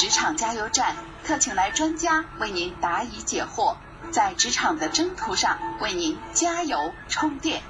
职场加油站，特请来专家为您答疑解惑，在职场的征途上为您加油充电。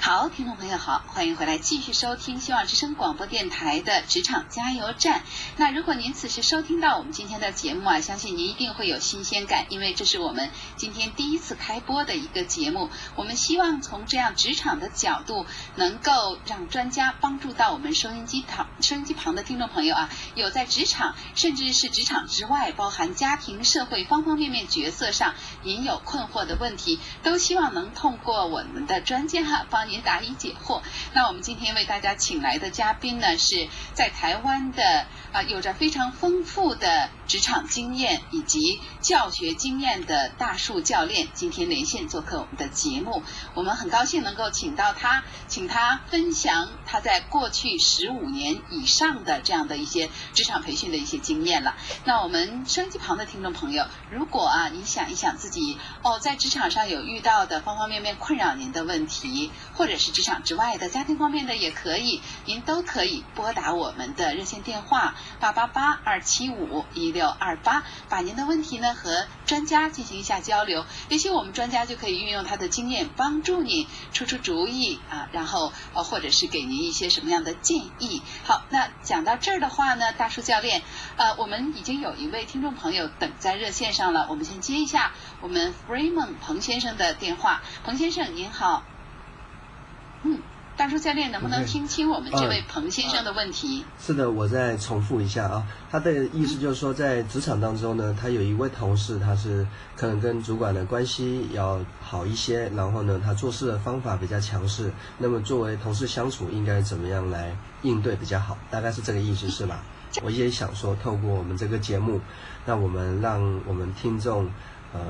好，听众朋友好，欢迎回来继续收听希望之声广播电台的职场加油站。那如果您此时收听到我们今天的节目啊，相信您一定会有新鲜感，因为这是我们今天第一次开播的一个节目。我们希望从这样职场的角度，能够让专家帮助到我们收音机旁收音机旁的听众朋友啊，有在职场甚至是职场之外，包含家庭、社会方方面面角色上您有困惑的问题，都希望能通过我们的专家哈帮您答疑解惑。那我们今天为大家请来的嘉宾呢，是在台湾的啊，有着非常丰富的职场经验以及教学经验的大树教练，今天连线做客我们的节目。我们很高兴能够请到他，请他分享他在过去十五年以上的这样的一些职场培训的一些经验了。那我们收音机旁的听众朋友，如果啊，你想一想自己哦，在职场上有遇到的方方面面困扰您的问题，或者是职场之外的家庭方面的也可以，您都可以拨打我们的热线电话八八八二七五一六二八，把您的问题呢和专家进行一下交流，也许我们专家就可以运用他的经验帮助你出出主意啊，然后呃或者是给您一些什么样的建议。好，那讲到这儿的话呢，大叔教练，呃，我们已经有一位听众朋友等在热线上了，我们先接一下我们 Freeman 彭先生的电话。彭先生您好，嗯，大叔教练能不能听清我们这位嗯彭先生的问题？是的，我再重复一下啊，他的意思就是说，在职场当中呢，他有一位同事，他是可能跟主管的关系要好一些，然后呢，他做事的方法比较强势，那么作为同事相处应该怎么样来应对比较好？大概是这个意思，是吧？我也想说，透过我们这个节目，那我们让我们听众呃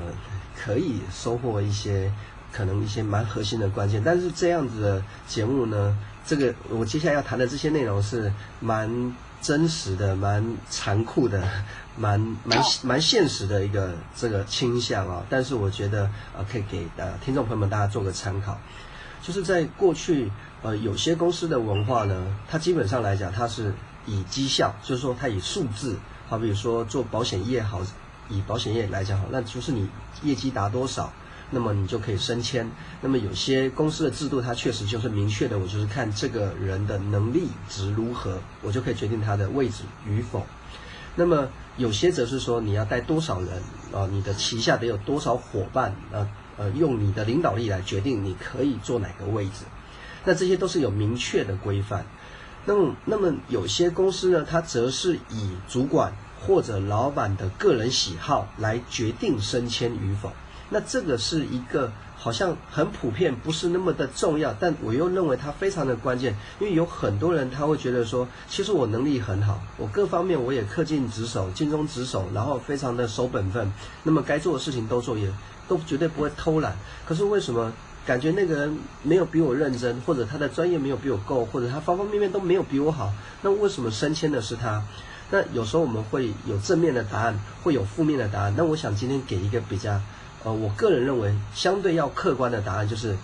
可以收获一些可能一些蛮核心的关键。但是这样子的节目呢，这个我接下来要谈的这些内容是蛮真实的、蛮残酷的、蛮蛮蛮现实的一个这个倾向啊。但是我觉得呃可以给呃听众朋友们大家做个参考。就是在过去，呃，有些公司的文化呢，它基本上来讲，它是以绩效，就是说它以数字，好比说做保险业好，以保险业来讲好，那就是你业绩达多少，那么你就可以升迁。那么有些公司的制度，它确实就是明确的，我就是看这个人的能力值如何，我就可以决定他的位置与否。那么有些则是说你要带多少人啊、你的旗下得有多少伙伴，呃呃，用你的领导力来决定你可以坐哪个位置。那这些都是有明确的规范。那么，那么有些公司呢，它则是以主管或者老板的个人喜好来决定升迁与否。那这个是一个好像很普遍，不是那么的重要，但我又认为它非常的关键，因为有很多人他会觉得说，其实我能力很好，我各方面我也恪尽职守、尽忠职守，然后非常的守本分，那么该做的事情都做，也都绝对不会偷懒。可是为什么感觉那个人没有比我认真，或者他的专业没有比我够，或者他方方面面都没有比我好？那为什么升迁的是他？那有时候我们会有正面的答案，会有负面的答案。那我想今天给一个比较，呃，我个人认为相对要客观的答案，就是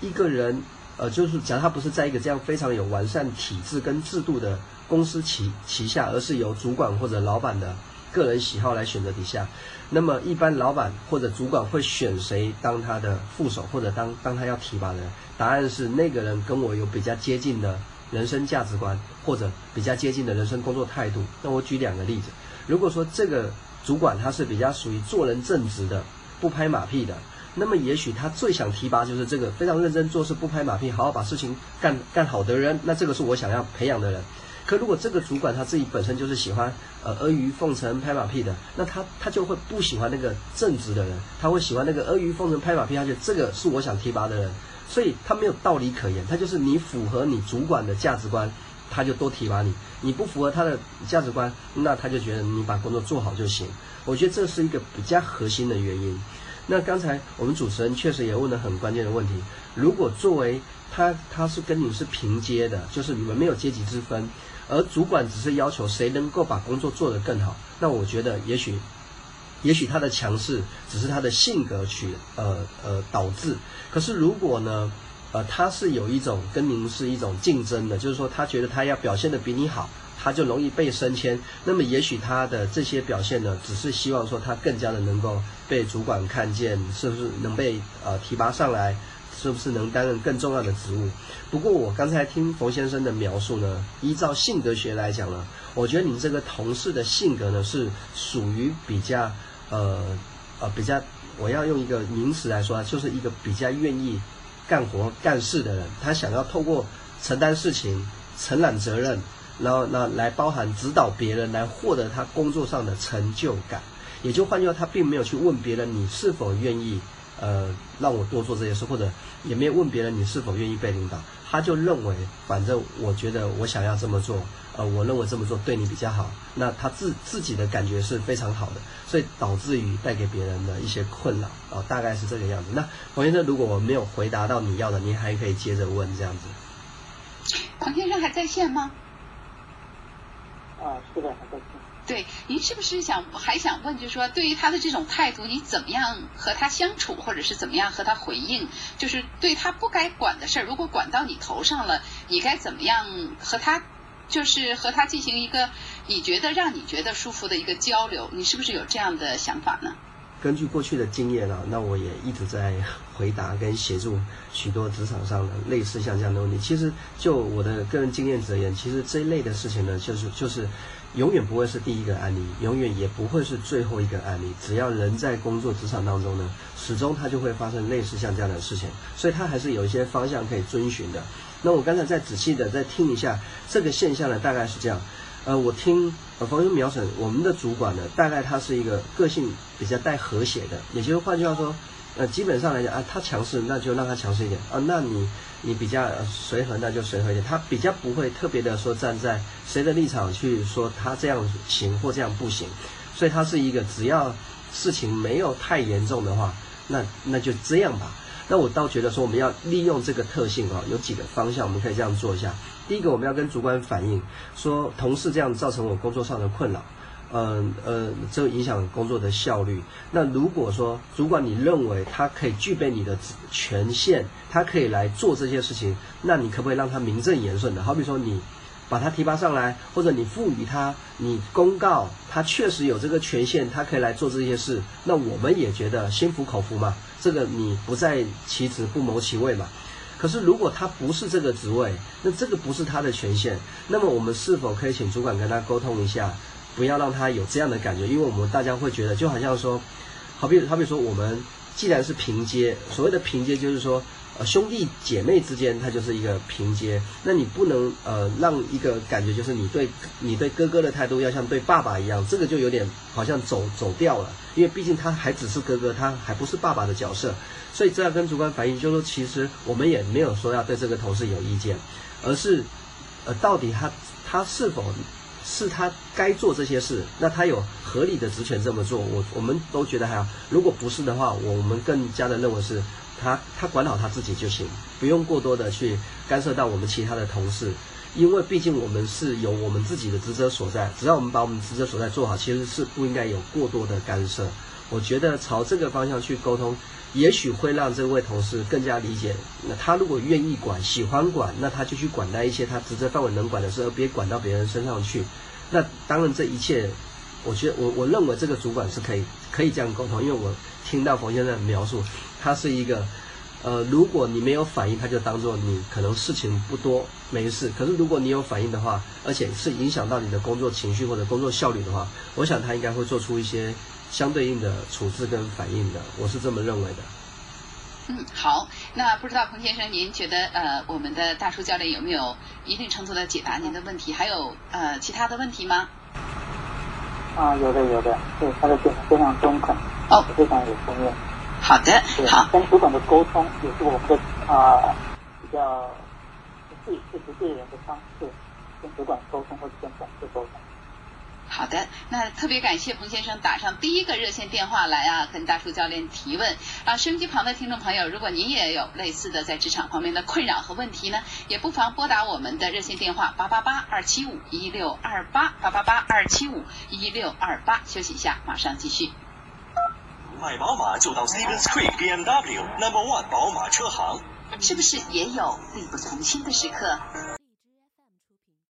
一个人，呃，就是假如他不是在一个这样非常有完善体制跟制度的公司旗旗下，而是由主管或者老板的个人喜好来选择底下，那么一般老板或者主管会选谁当他的副手，或者当当他要提拔的人？答案是那个人跟我有比较接近的人生价值观，或者比较接近的人生工作态度。那我举两个例子，如果说这个主管他是比较属于做人正直的，不拍马屁的。那么也许他最想提拔就是这个非常认真做事、不拍马屁、好好把事情干干好的人。那这个是我想要培养的人。可如果这个主管他自己本身就是喜欢呃阿谀奉承、拍马屁的，那他他就会不喜欢那个正直的人，他会喜欢那个阿谀奉承、拍马屁，他觉得这个是我想提拔的人，所以他没有道理可言，他就是你符合你主管的价值观，他就多提拔你；你不符合他的价值观，那他就觉得你把工作做好就行。我觉得这是一个比较核心的原因。那刚才我们主持人确实也问了很关键的问题，如果作为他他是跟你是平阶的，就是你们没有阶级之分，而主管只是要求谁能够把工作做得更好，那我觉得也许，也许他的强势只是他的性格取呃呃导致。可是如果呢，呃他是有一种跟您是一种竞争的，就是说他觉得他要表现得比你好，他就容易被升迁。那么也许他的这些表现呢，只是希望说他更加的能够被主管看见，是不是能被呃提拔上来，是不是能担任更重要的职务？不过我刚才听冯先生的描述呢，依照性格学来讲呢，我觉得你这个同事的性格呢是属于比较呃呃比较，我要用一个名词来说，就是一个比较愿意干活干事的人，他想要透过承担事情。承揽责任，然后那来包含指导别人，来获得他工作上的成就感。也就换句话，他并没有去问别人你是否愿意，呃，让我多做这些事，或者也没有问别人你是否愿意被领导。他就认为，反正我觉得我想要这么做，呃，我认为这么做对你比较好。那他自自己的感觉是非常好的，所以导致于带给别人的一些困扰啊，大概是这个样子。那王先生，如果我没有回答到你要的，你还可以接着问这样子。黄先生还在线吗？啊，是的，还在。对，您是不是想还想问，就是说，对于他的这种态度，你怎么样和他相处，或者是怎么样和他回应？就是对他不该管的事儿，如果管到你头上了，你该怎么样和他，就是和他进行一个你觉得让你觉得舒服的一个交流？你是不是有这样的想法呢？根据过去的经验啊，那我也一直在回答跟协助许多职场上的类似像这样的问题。其实就我的个人经验而言，其实这一类的事情呢，就是就是永远不会是第一个案例，永远也不会是最后一个案例。只要人在工作职场当中呢，始终他就会发生类似像这样的事情，所以他还是有一些方向可以遵循的。那我刚才再仔细的再听一下这个现象呢，大概是这样。呃，我听呃冯友描述，我们的主管呢，大概他是一个个性比较带和谐的，也就是换句话说，呃，基本上来讲啊，他强势那就让他强势一点啊，那你你比较随和那就随和一点，他比较不会特别的说站在谁的立场去说他这样行或这样不行，所以他是一个只要事情没有太严重的话，那那就这样吧。那我倒觉得说我们要利用这个特性啊，有几个方向我们可以这样做一下。第一个，我们要跟主管反映，说同事这样造成我工作上的困扰，嗯呃，这影响工作的效率。那如果说主管你认为他可以具备你的权限，他可以来做这些事情，那你可不可以让他名正言顺的？好比说你把他提拔上来，或者你赋予他，你公告他确实有这个权限，他可以来做这些事，那我们也觉得心服口服嘛。这个你不在其职不谋其位嘛。可是，如果他不是这个职位，那这个不是他的权限，那么我们是否可以请主管跟他沟通一下，不要让他有这样的感觉？因为我们大家会觉得，就好像说，好比好比说，我们既然是平阶，所谓的平阶就是说。呃，兄弟姐妹之间，它就是一个平阶。那你不能呃让一个感觉就是你对你对哥哥的态度要像对爸爸一样，这个就有点好像走走掉了。因为毕竟他还只是哥哥，他还不是爸爸的角色。所以这要跟主管反映，就是说其实我们也没有说要对这个同事有意见，而是呃到底他他是否是他该做这些事？那他有合理的职权这么做，我我们都觉得还好。如果不是的话，我们更加的认为是。他他管好他自己就行，不用过多的去干涉到我们其他的同事，因为毕竟我们是有我们自己的职责所在，只要我们把我们职责所在做好，其实是不应该有过多的干涉。我觉得朝这个方向去沟通，也许会让这位同事更加理解。那他如果愿意管、喜欢管，那他就去管那一些他职责范围能管的事，而别管到别人身上去。那当然，这一切，我觉得我我认为这个主管是可以可以这样沟通，因为我听到冯先生的描述。他是一个，呃，如果你没有反应，他就当做你可能事情不多，没事。可是如果你有反应的话，而且是影响到你的工作情绪或者工作效率的话，我想他应该会做出一些相对应的处置跟反应的。我是这么认为的。嗯，好，那不知道彭先生，您觉得呃，我们的大叔教练有没有一定程度的解答您的问题？还有呃其他的问题吗？啊，有的有的，对他的解答非常中肯，哦，非常有经验。好的，好。跟主管的沟通也是我们的啊比较最最直接人的方式，跟主管沟通或者跟同事沟通。好的，那特别感谢彭先生打上第一个热线电话来啊，跟大树教练提问啊。收音机旁的听众朋友，如果您也有类似的在职场方面的困扰和问题呢，也不妨拨打我们的热线电话八八八二七五一六二八八八八二七五一六二八。休息一下，马上继续。买宝马就到 Stevens Creek BMW Number One 宝马车行，是不是也有力不从心的时刻？